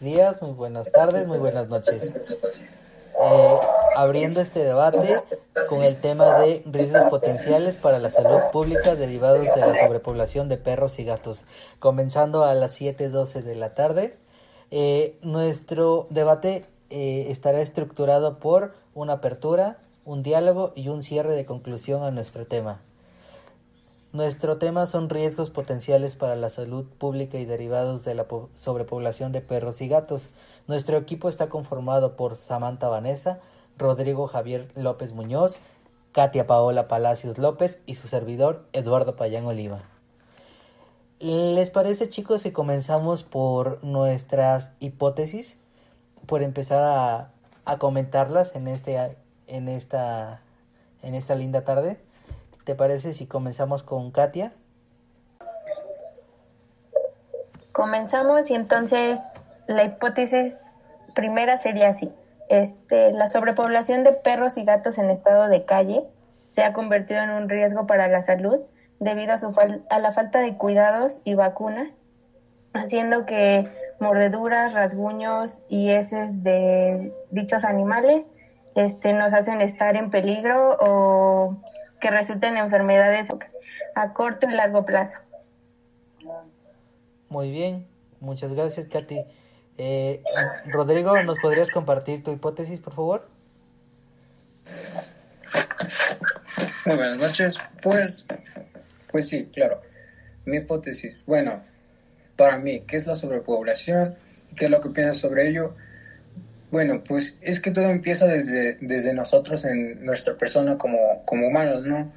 días, muy buenas tardes, muy buenas noches. Eh, abriendo este debate con el tema de riesgos potenciales para la salud pública derivados de la sobrepoblación de perros y gatos. Comenzando a las 7.12 de la tarde, eh, nuestro debate eh, estará estructurado por una apertura, un diálogo y un cierre de conclusión a nuestro tema. Nuestro tema son riesgos potenciales para la salud pública y derivados de la sobrepoblación de perros y gatos. Nuestro equipo está conformado por Samantha Vanessa, Rodrigo Javier López Muñoz, Katia Paola Palacios López y su servidor Eduardo Payán Oliva. ¿Les parece chicos si comenzamos por nuestras hipótesis? Por empezar a, a comentarlas en, este, en, esta, en esta linda tarde. ¿Te parece si comenzamos con Katia? Comenzamos y entonces la hipótesis primera sería así. Este, la sobrepoblación de perros y gatos en estado de calle se ha convertido en un riesgo para la salud debido a, su a la falta de cuidados y vacunas, haciendo que mordeduras, rasguños y heces de dichos animales este, nos hacen estar en peligro o que resulten enfermedades a corto y largo plazo. Muy bien, muchas gracias, Katy. Eh, Rodrigo, ¿nos podrías compartir tu hipótesis, por favor? Muy buenas noches. Pues, pues sí, claro. Mi hipótesis. Bueno, para mí, ¿qué es la sobrepoblación? ¿Qué es lo que piensas sobre ello? Bueno, pues es que todo empieza desde, desde nosotros en nuestra persona como, como humanos, ¿no?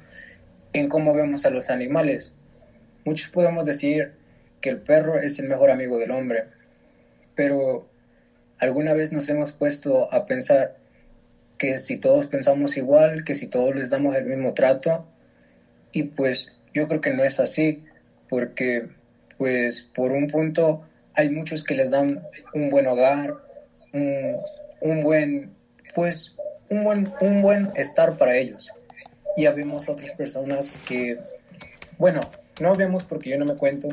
En cómo vemos a los animales. Muchos podemos decir que el perro es el mejor amigo del hombre, pero alguna vez nos hemos puesto a pensar que si todos pensamos igual, que si todos les damos el mismo trato, y pues yo creo que no es así, porque pues por un punto hay muchos que les dan un buen hogar, un, buen, pues, un buen, un buen estar para ellos. Y habemos otras personas que, bueno, no vemos porque yo no me cuento,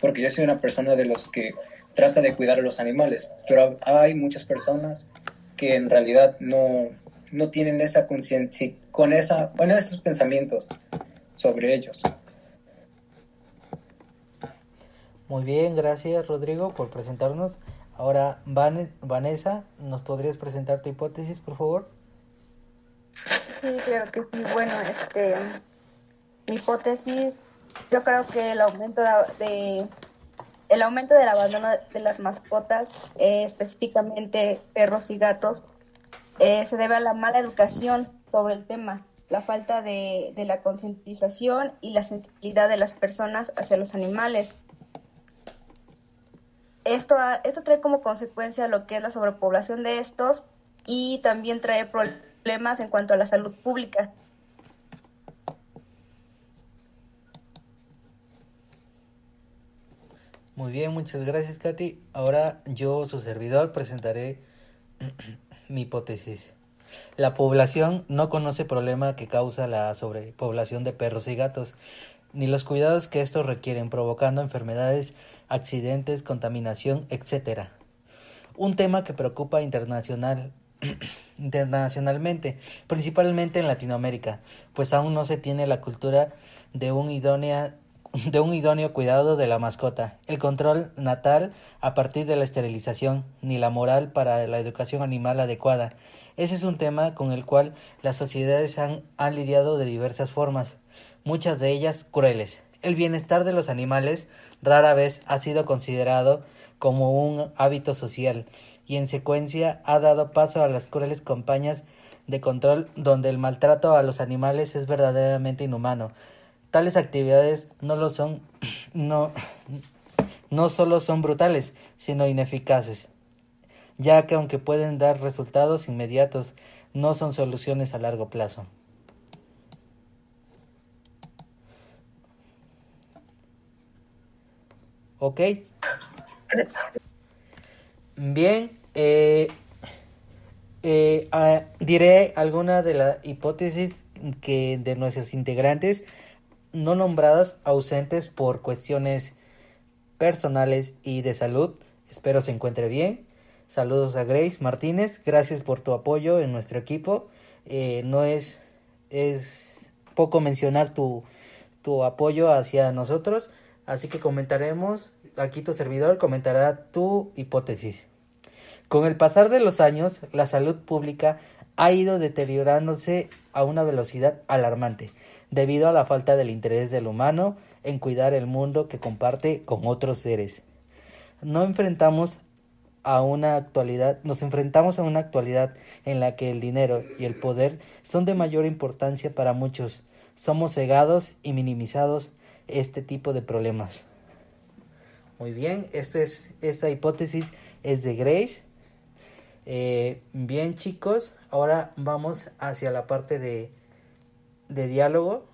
porque yo soy una persona de los que trata de cuidar a los animales, pero hay muchas personas que en realidad no, no tienen esa conciencia, con esa, bueno, esos pensamientos sobre ellos. Muy bien, gracias Rodrigo por presentarnos. Ahora, Vanessa, ¿nos podrías presentar tu hipótesis, por favor? Sí, claro que sí. Bueno, este, mi hipótesis, yo creo que el aumento de, el aumento del abandono de las mascotas, eh, específicamente perros y gatos, eh, se debe a la mala educación sobre el tema, la falta de, de la concientización y la sensibilidad de las personas hacia los animales esto, esto trae como consecuencia lo que es la sobrepoblación de estos y también trae problemas en cuanto a la salud pública. Muy bien, muchas gracias Katy. Ahora yo, su servidor, presentaré mi hipótesis. La población no conoce problema que causa la sobrepoblación de perros y gatos, ni los cuidados que estos requieren, provocando enfermedades accidentes, contaminación, etc. Un tema que preocupa internacional, internacionalmente, principalmente en Latinoamérica, pues aún no se tiene la cultura de un, idónea, de un idóneo cuidado de la mascota, el control natal a partir de la esterilización, ni la moral para la educación animal adecuada. Ese es un tema con el cual las sociedades han, han lidiado de diversas formas, muchas de ellas crueles. El bienestar de los animales rara vez ha sido considerado como un hábito social y en secuencia ha dado paso a las crueles campañas de control donde el maltrato a los animales es verdaderamente inhumano. Tales actividades no lo son no no solo son brutales, sino ineficaces, ya que aunque pueden dar resultados inmediatos, no son soluciones a largo plazo. ¿Ok? Bien, eh, eh, ah, diré alguna de las hipótesis que de nuestros integrantes no nombradas ausentes por cuestiones personales y de salud. Espero se encuentre bien. Saludos a Grace Martínez, gracias por tu apoyo en nuestro equipo. Eh, no es, es poco mencionar tu, tu apoyo hacia nosotros, así que comentaremos, aquí tu servidor comentará tu hipótesis. Con el pasar de los años, la salud pública ha ido deteriorándose a una velocidad alarmante, debido a la falta del interés del humano en cuidar el mundo que comparte con otros seres. No enfrentamos a una actualidad, nos enfrentamos a una actualidad en la que el dinero y el poder son de mayor importancia para muchos. Somos cegados y minimizados este tipo de problemas. Muy bien, esta es esta hipótesis es de Grace. Eh, bien chicos, ahora vamos hacia la parte de, de diálogo,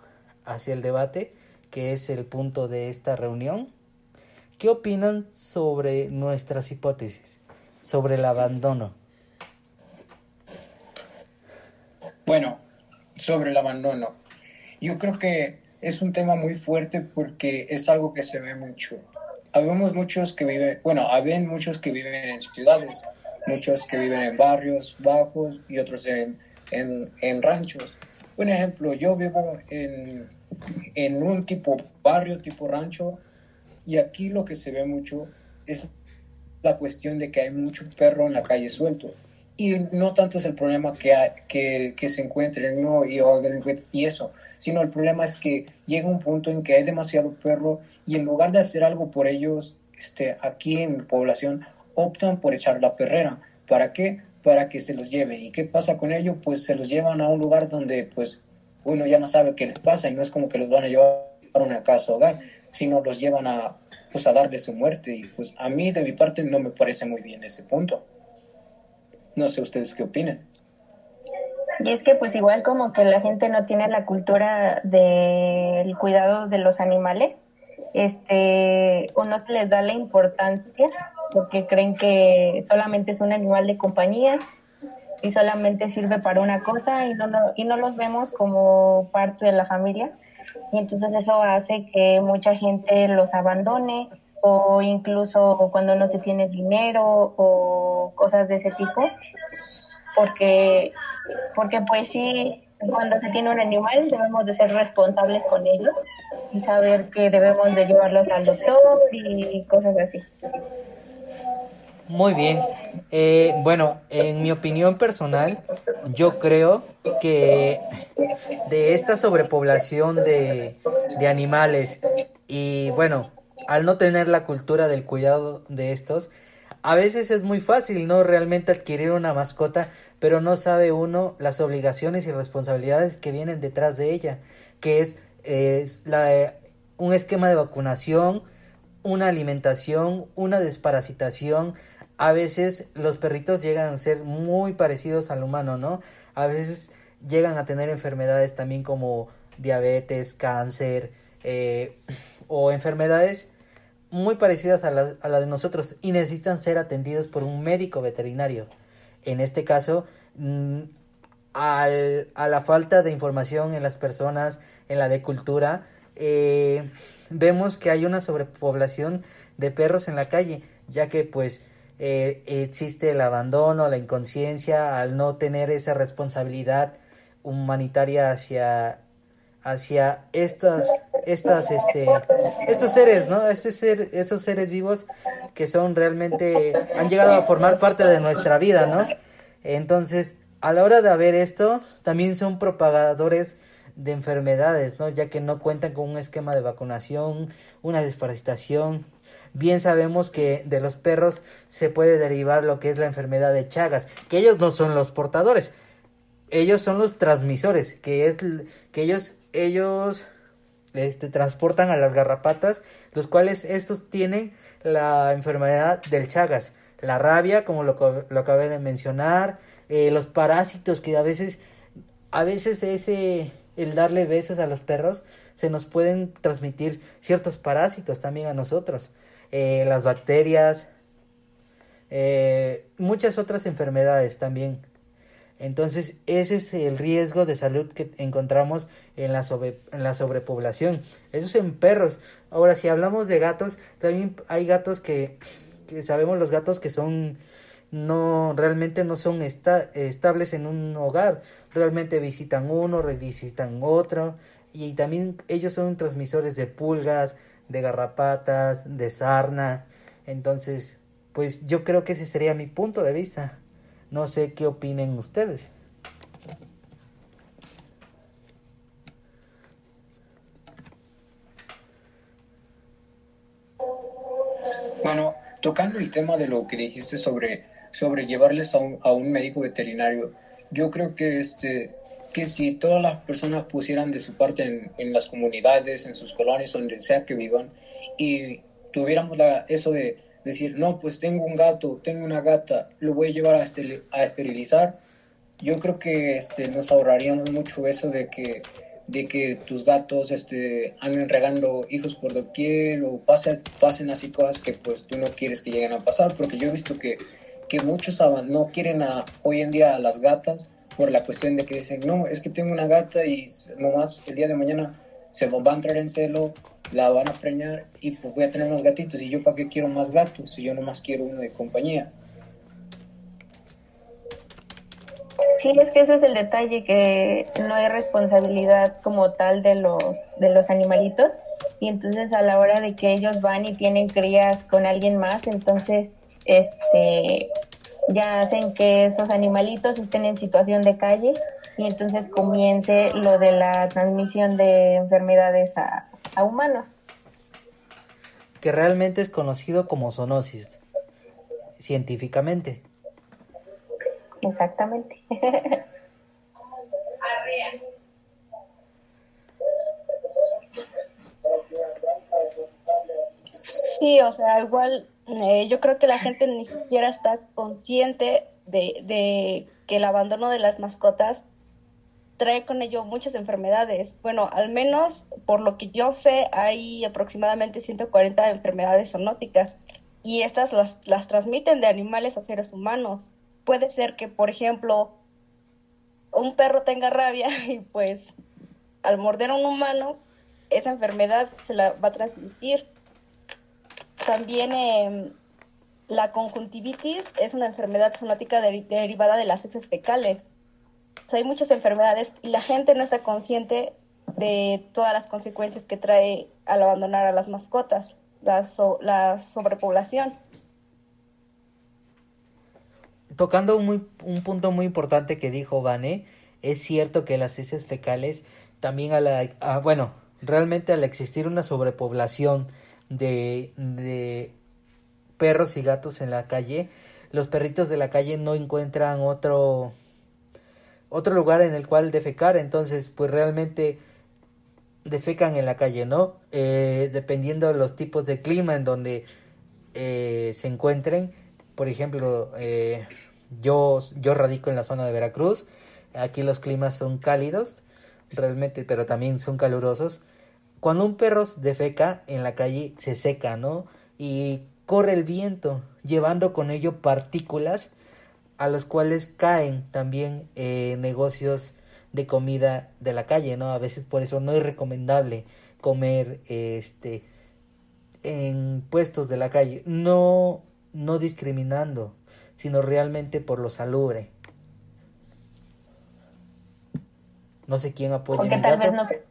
hacia el debate, que es el punto de esta reunión. ¿Qué opinan sobre nuestras hipótesis? Sobre el abandono. Bueno, sobre el abandono. Yo creo que es un tema muy fuerte porque es algo que se ve mucho. Habemos muchos que viven, bueno, habían muchos que viven en ciudades, muchos que viven en barrios bajos y otros en, en, en ranchos. Un ejemplo, yo vivo en, en un tipo barrio, tipo rancho, y aquí lo que se ve mucho es la cuestión de que hay mucho perro en la calle suelto. Y no tanto es el problema que, que, que, se encuentren y, y eso, sino el problema es que llega un punto en que hay demasiado perro y en lugar de hacer algo por ellos, este, aquí en la población optan por echar la perrera. ¿Para qué? Para que se los lleven. ¿Y qué pasa con ello? Pues se los llevan a un lugar donde pues uno ya no sabe qué les pasa y no es como que los van a llevar a una casa hogar, sino los llevan a, pues, a darle su muerte. Y pues a mí de mi parte no me parece muy bien ese punto. No sé ustedes qué opinan. Y es que pues igual como que la gente no tiene la cultura del cuidado de los animales, este, o no se les da la importancia porque creen que solamente es un animal de compañía y solamente sirve para una cosa y no, y no los vemos como parte de la familia. Y entonces eso hace que mucha gente los abandone o incluso cuando no se tiene dinero o cosas de ese tipo, porque, porque pues sí, cuando se tiene un animal debemos de ser responsables con ellos y saber que debemos de llevarlos al doctor y cosas así. Muy bien. Eh, bueno, en mi opinión personal, yo creo que de esta sobrepoblación de, de animales y bueno, al no tener la cultura del cuidado de estos, a veces es muy fácil, ¿no? Realmente adquirir una mascota, pero no sabe uno las obligaciones y responsabilidades que vienen detrás de ella, que es, es la, un esquema de vacunación, una alimentación, una desparasitación, a veces los perritos llegan a ser muy parecidos al humano, ¿no? A veces llegan a tener enfermedades también como diabetes, cáncer eh, o enfermedades muy parecidas a las a la de nosotros y necesitan ser atendidos por un médico veterinario. En este caso, mm, al, a la falta de información en las personas, en la de cultura, eh, vemos que hay una sobrepoblación de perros en la calle, ya que pues eh, existe el abandono, la inconsciencia, al no tener esa responsabilidad humanitaria hacia hacia estas estas este estos seres no este ser esos seres vivos que son realmente han llegado a formar parte de nuestra vida no entonces a la hora de haber esto también son propagadores de enfermedades no ya que no cuentan con un esquema de vacunación una desparasitación. Bien sabemos que de los perros se puede derivar lo que es la enfermedad de Chagas, que ellos no son los portadores, ellos son los transmisores, que es que ellos ellos este transportan a las garrapatas, los cuales estos tienen la enfermedad del Chagas, la rabia, como lo, lo acabé de mencionar, eh, los parásitos que a veces a veces ese el darle besos a los perros se nos pueden transmitir ciertos parásitos también a nosotros. Eh, las bacterias, eh, muchas otras enfermedades también. Entonces, ese es el riesgo de salud que encontramos en la, en la sobrepoblación. Eso es en perros. Ahora, si hablamos de gatos, también hay gatos que, que sabemos los gatos que son no realmente no son estables en un hogar, realmente visitan uno, revisitan otro y también ellos son transmisores de pulgas, de garrapatas, de sarna. Entonces, pues yo creo que ese sería mi punto de vista. No sé qué opinen ustedes. Bueno, tocando el tema de lo que dijiste sobre, sobre llevarles a un, a un médico veterinario, yo creo que este que si todas las personas pusieran de su parte en, en las comunidades, en sus colonias, donde sea que vivan, y tuviéramos la, eso de decir, no, pues tengo un gato, tengo una gata, lo voy a llevar a, esterilizar, yo creo que este, nos ahorraríamos mucho eso de que, de que tus gatos este, anden regando hijos por doquier o pasen, pasen así cosas que pues tú no quieres que lleguen a pasar, porque yo he visto que, que muchos no quieren hoy en día a las gatas por la cuestión de que dicen, no, es que tengo una gata y nomás el día de mañana se va a entrar en celo, la van a preñar y pues voy a tener unos gatitos. ¿Y yo para qué quiero más gatos si yo nomás quiero uno de compañía? Sí, es que ese es el detalle, que no hay responsabilidad como tal de los, de los animalitos. Y entonces a la hora de que ellos van y tienen crías con alguien más, entonces este ya hacen que esos animalitos estén en situación de calle y entonces comience lo de la transmisión de enfermedades a, humanos. Que realmente es conocido como zoonosis, científicamente. Exactamente. Sí, o sea, igual eh, yo creo que la gente ni siquiera está consciente de, que el abandono de las mascotas trae con ello muchas enfermedades. Bueno, al menos por lo que yo sé, hay aproximadamente 140 enfermedades zoonóticas y estas las, las transmiten de animales a seres humanos. Puede ser que, por ejemplo, un perro tenga rabia y pues al morder a un humano, esa enfermedad se la va a transmitir. También em, la conjuntivitis es una enfermedad somática derivada de las heces fecales. Hay muchas enfermedades y la gente no está consciente de todas las consecuencias que trae al abandonar a las mascotas, la, la sobrepoblación. Tocando un, un punto muy importante que dijo Vane, es cierto que las heces fecales también a la... bueno, realmente al existir una sobrepoblación de, de perros y gatos en la calle, los perritos de la calle no encuentran otro otro lugar en el cual defecar, entonces pues realmente defecan en la calle, ¿no? Eh, dependiendo de los tipos de clima en donde eh, se encuentren, por ejemplo, eh, yo, yo radico en la zona de Veracruz, aquí los climas son cálidos, realmente, pero también son calurosos, cuando un perro defeca en la calle se seca, ¿no? Y corre el viento, llevando con ello partículas a los cuales caen también eh, negocios de comida de la calle, ¿no? A veces por eso no es recomendable comer este en puestos de la calle, no no discriminando, sino realmente por lo salubre. No sé quién apoya. Porque tal vez no se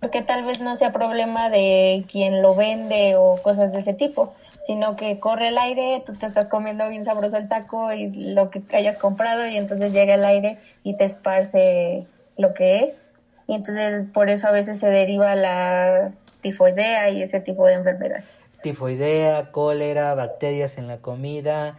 porque tal vez no sea problema de quien lo vende o cosas de ese tipo, sino que corre el aire, tú te estás comiendo bien sabroso el taco y lo que hayas comprado y entonces llega el aire y te esparce lo que es. Y entonces por eso a veces se deriva la tifoidea y ese tipo de enfermedad. Tifoidea, cólera, bacterias en la comida,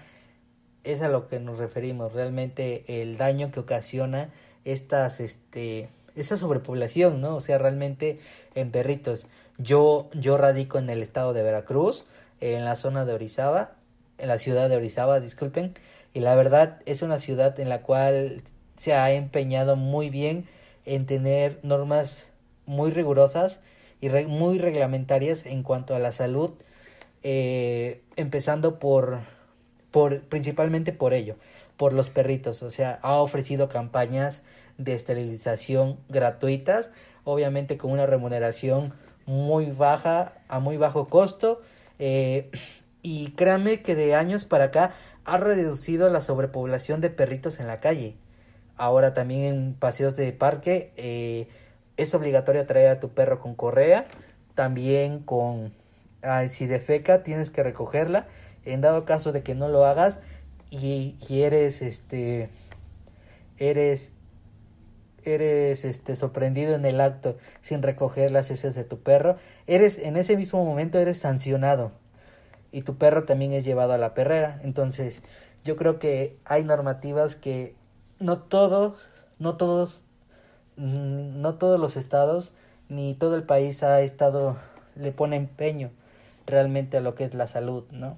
es a lo que nos referimos, realmente el daño que ocasiona estas este esa sobrepoblación, ¿no? O sea, realmente en perritos. Yo, yo radico en el estado de Veracruz, en la zona de Orizaba, en la ciudad de Orizaba, disculpen, y la verdad es una ciudad en la cual se ha empeñado muy bien en tener normas muy rigurosas y muy reglamentarias en cuanto a la salud, eh, empezando por, por, principalmente por ello, por los perritos, o sea, ha ofrecido campañas de esterilización gratuitas, obviamente con una remuneración muy baja, a muy bajo costo. Eh, y créame que de años para acá ha reducido la sobrepoblación de perritos en la calle. Ahora también en paseos de parque eh, es obligatorio traer a tu perro con correa, también con si defeca tienes que recogerla. En dado caso de que no lo hagas y, y eres este eres eres este sorprendido en el acto sin recoger las heces de tu perro, eres en ese mismo momento eres sancionado y tu perro también es llevado a la perrera. Entonces, yo creo que hay normativas que no todos, no todos, mm, no todos los estados ni todo el país ha estado le pone empeño realmente a lo que es la salud, ¿no?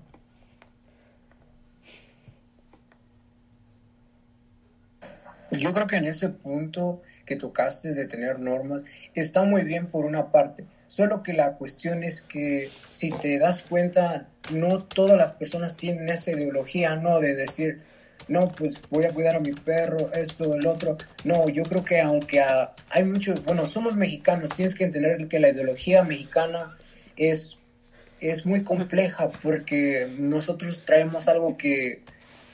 Yo creo que en ese punto que tocaste de tener normas está muy bien por una parte, solo que la cuestión es que si te das cuenta, no todas las personas tienen esa ideología, ¿no? De decir, no, pues voy a cuidar a mi perro, esto, el otro. No, yo creo que aunque hay muchos, bueno, somos mexicanos, tienes que entender que la ideología mexicana es, es muy compleja porque nosotros traemos algo que,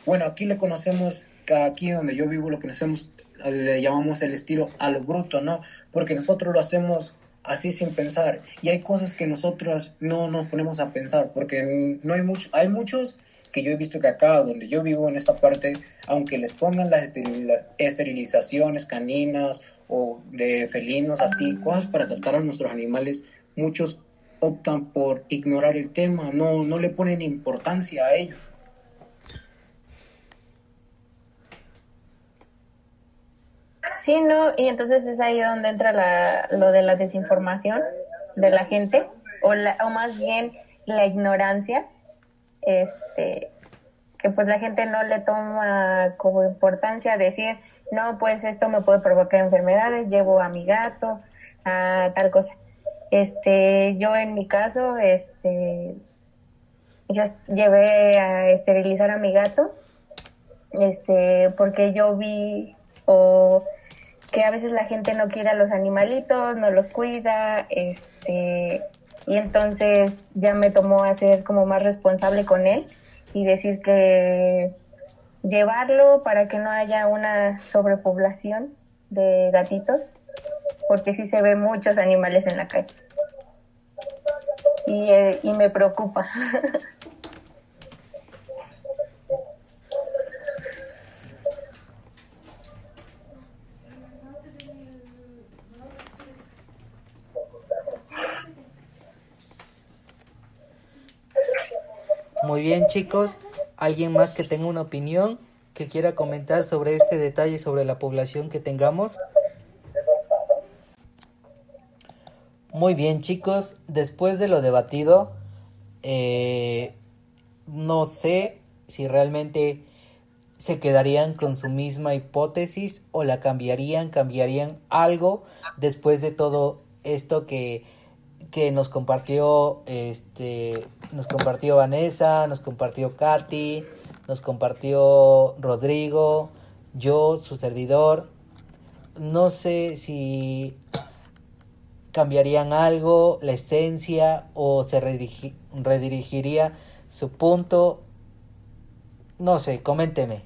bueno, aquí le conocemos aquí donde yo vivo lo que hacemos, le llamamos el estilo a lo bruto, ¿no? Porque nosotros lo hacemos así sin pensar y hay cosas que nosotros no nos ponemos a pensar porque no hay mucho, hay muchos que yo he visto que acá donde yo vivo en esta parte, aunque les pongan las esterilizaciones caninas o de felinos, así, cosas para tratar a nuestros animales, muchos optan por ignorar el tema, no, no le ponen importancia a ello. Sí, no, y entonces es ahí donde entra la, lo de la desinformación de la gente, o, la, o más bien la ignorancia, este, que pues la gente no le toma como importancia decir, no, pues esto me puede provocar enfermedades, llevo a mi gato, a tal cosa. Este, yo en mi caso, este, yo llevé a esterilizar a mi gato, este, porque yo vi o que a veces la gente no quiere a los animalitos, no los cuida, este, y entonces ya me tomó a ser como más responsable con él y decir que llevarlo para que no haya una sobrepoblación de gatitos, porque sí se ve muchos animales en la calle. Y, eh, y me preocupa. Muy bien chicos, ¿alguien más que tenga una opinión, que quiera comentar sobre este detalle, sobre la población que tengamos? Muy bien chicos, después de lo debatido, eh, no sé si realmente se quedarían con su misma hipótesis o la cambiarían, cambiarían algo después de todo esto que que nos compartió este nos compartió Vanessa, nos compartió Katy, nos compartió Rodrigo, yo, su servidor. No sé si cambiarían algo, la esencia, o se redirigiría su punto. No sé, coménteme.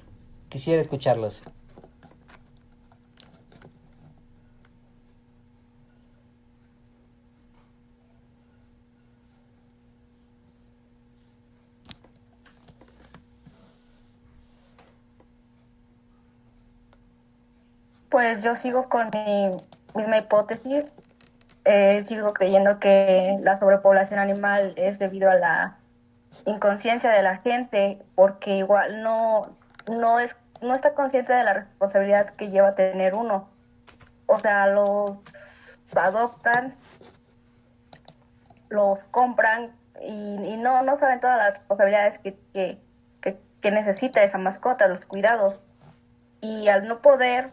Quisiera escucharlos. Pues yo sigo con mi misma hipótesis. Eh, sigo creyendo que la sobrepoblación animal es debido a la inconsciencia de la gente, porque igual no, no, es, no está consciente de la responsabilidad que lleva a tener uno. O sea, los adoptan, los compran y, no, no saben todas las responsabilidades que, que, que necesita esa mascota, los cuidados. Y al no poder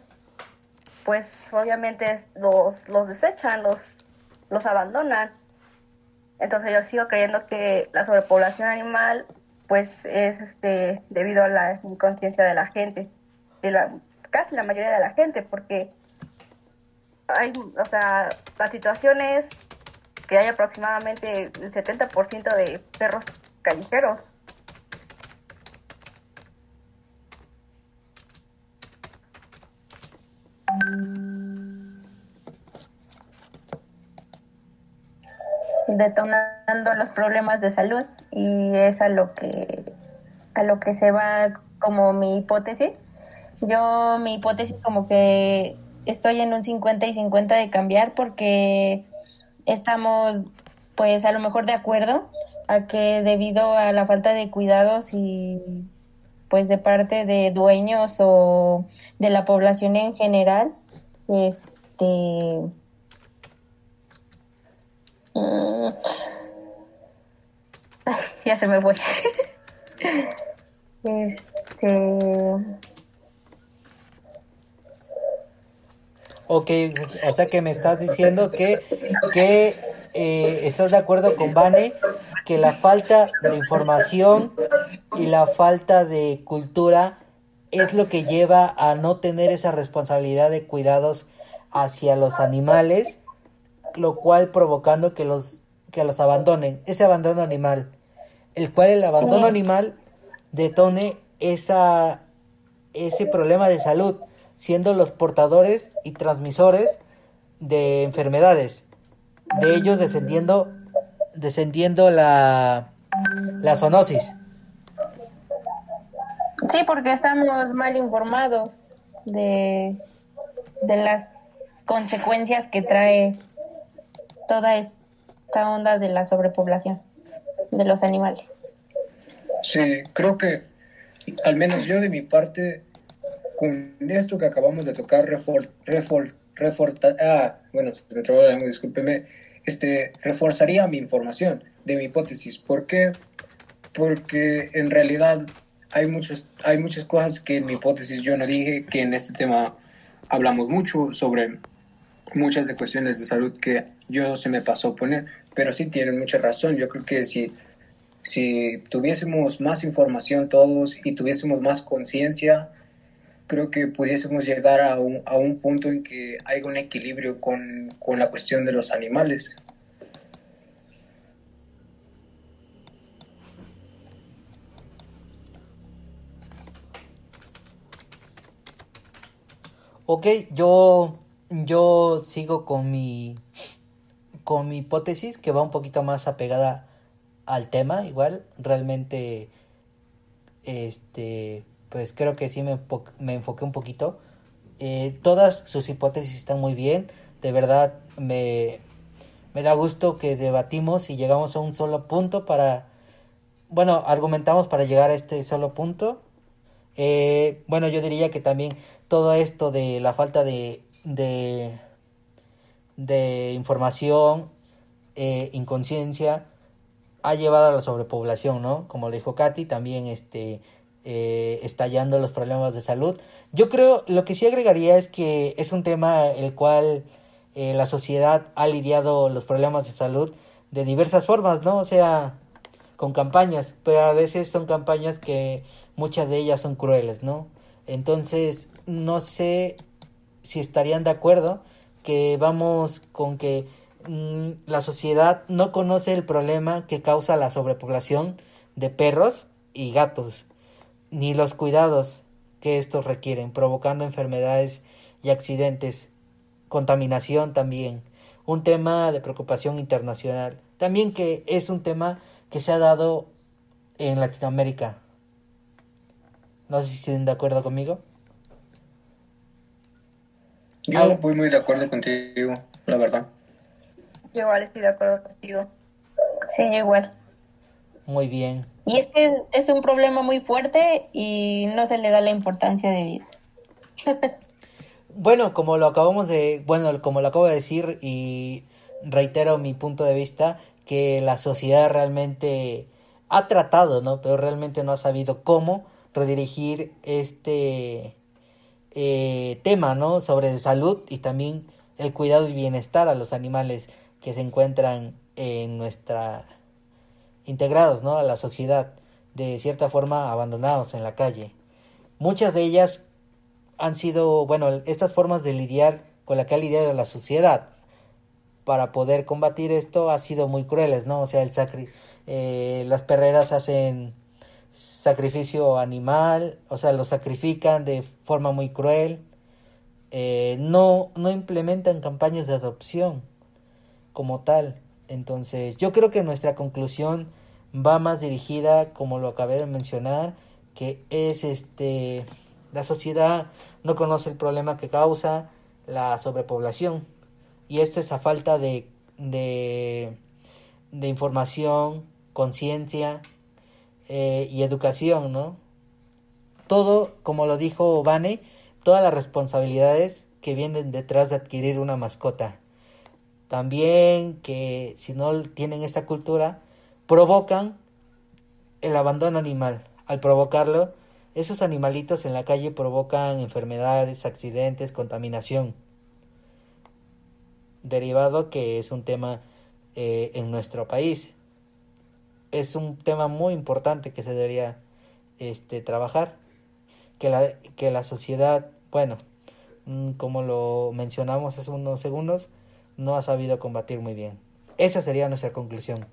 pues obviamente los, los desechan, los, los abandonan. Entonces yo sigo creyendo que la sobrepoblación animal pues es este debido a la inconsciencia de la gente, de la, casi la mayoría de la gente, porque hay, o sea, la situación es que hay aproximadamente el 70% de perros callejeros. Detonando los problemas de salud y es a lo que a lo que se va como mi hipótesis. Yo mi hipótesis como que estoy en un 50 y 50 de cambiar porque estamos pues a lo mejor de acuerdo a que debido a la falta de cuidados y pues de parte de dueños o de la población en general, este mm, ya se me fue. este Ok, o sea que me estás diciendo que, que eh, estás de acuerdo con Vane que la falta de información y la falta de cultura es lo que lleva a no tener esa responsabilidad de cuidados hacia los animales, lo cual provocando que los que los abandonen, ese abandono animal, el cual el abandono animal detone esa ese problema de salud, siendo los portadores y transmisores de enfermedades, de ellos descendiendo descendiendo la la zoonosis. Sí, porque estamos mal informados de, de las consecuencias que trae toda esta onda de la sobrepoblación de los animales. Sí, creo que al menos yo de mi parte, con esto que acabamos de tocar, refor, ah, bueno, se me trabó discúlpeme, este, reforzaría mi información de mi hipótesis. ¿Por qué? Porque en realidad hay, muchos, hay muchas cosas que en mi hipótesis yo no dije, que en este tema hablamos mucho sobre muchas de cuestiones de salud que yo se me pasó poner, pero sí tienen mucha razón. Yo creo que si, si tuviésemos más información todos y tuviésemos más conciencia, creo que pudiésemos llegar a un, a un punto en que haya un equilibrio con, con la cuestión de los animales. Ok, yo, yo sigo con mi, con mi hipótesis que va un poquito más apegada al tema, igual, realmente, este, pues creo que sí me, me enfoqué un poquito. Eh, todas sus hipótesis están muy bien, de verdad me, me da gusto que debatimos y llegamos a un solo punto para, bueno, argumentamos para llegar a este solo punto. Eh, bueno, yo diría que también todo esto de la falta de, de, de información, eh, inconsciencia, ha llevado a la sobrepoblación, ¿no? Como le dijo Katy, también este, eh, estallando los problemas de salud. Yo creo, lo que sí agregaría es que es un tema el cual eh, la sociedad ha lidiado los problemas de salud de diversas formas, ¿no? O sea, con campañas, pero a veces son campañas que muchas de ellas son crueles, ¿no? Entonces, no sé si estarían de acuerdo que vamos con que mm, la sociedad no conoce el problema que causa la sobrepoblación de perros y gatos, ni los cuidados que estos requieren, provocando enfermedades y accidentes, contaminación también, un tema de preocupación internacional, también que es un tema que se ha dado en Latinoamérica. No sé si estén de acuerdo conmigo. Yo voy muy de acuerdo contigo, la verdad. Yo igual estoy de acuerdo contigo. Sí, yo igual. Muy bien. Y es que es un problema muy fuerte y no se le da la importancia de vida. bueno, como lo acabamos de, bueno, como lo acabo de decir y reitero mi punto de vista, que la sociedad realmente ha tratado, ¿no? Pero realmente no ha sabido cómo redirigir este eh, tema, ¿no? Sobre salud y también el cuidado y bienestar a los animales que se encuentran en nuestra integrados, ¿no? A la sociedad, de cierta forma abandonados en la calle. Muchas de ellas han sido, bueno, estas formas de lidiar con la que ha lidiado la sociedad para poder combatir esto ha sido muy crueles, ¿no? O sea, el, sacri eh, las perreras hacen sacrificio animal, o sea, lo sacrifican de forma muy cruel, eh, no, no implementan campañas de adopción como tal. Entonces, yo creo que nuestra conclusión va más dirigida, como lo acabé de mencionar, que es este la sociedad no conoce el problema que causa la sobrepoblación y esto es a falta de de, información, conciencia eh, y educación, ¿no? Todo, como lo dijo Vane, todas las responsabilidades que vienen detrás de adquirir una mascota. También que si no tienen esa cultura, provocan el abandono animal. Al provocarlo, esos animalitos en la calle provocan enfermedades, accidentes, contaminación. Derivado que es un tema eh, en nuestro país. Es un tema muy importante que se debería este, trabajar. Que la, que la sociedad, bueno, mm, como lo mencionamos hace unos segundos, no ha sabido combatir muy bien. Esa sería nuestra conclusión.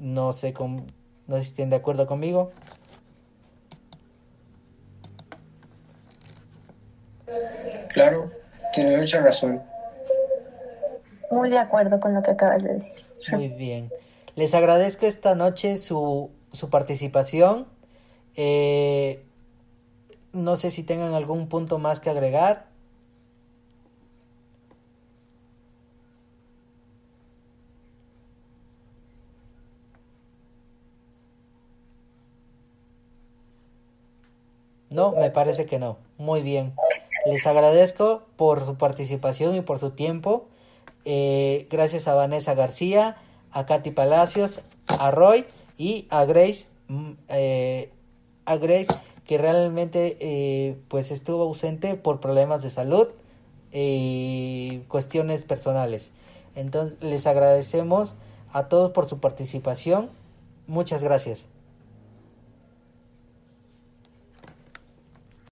No sé, con, no sé si estén de acuerdo conmigo. Claro, tiene mucha razón. Muy de acuerdo con lo que acabas de decir. Muy bien. Les agradezco esta noche su, su participación. Eh, no sé si tengan algún punto más que agregar. No, me parece que no. Muy bien. Les agradezco por su participación y por su tiempo. Eh, gracias a Vanessa García, a Katy Palacios, a Roy y a Grace, mm, eh, a Grace que realmente eh, pues estuvo ausente por problemas de salud y cuestiones personales. Entonces les agradecemos a todos por su participación. Muchas gracias.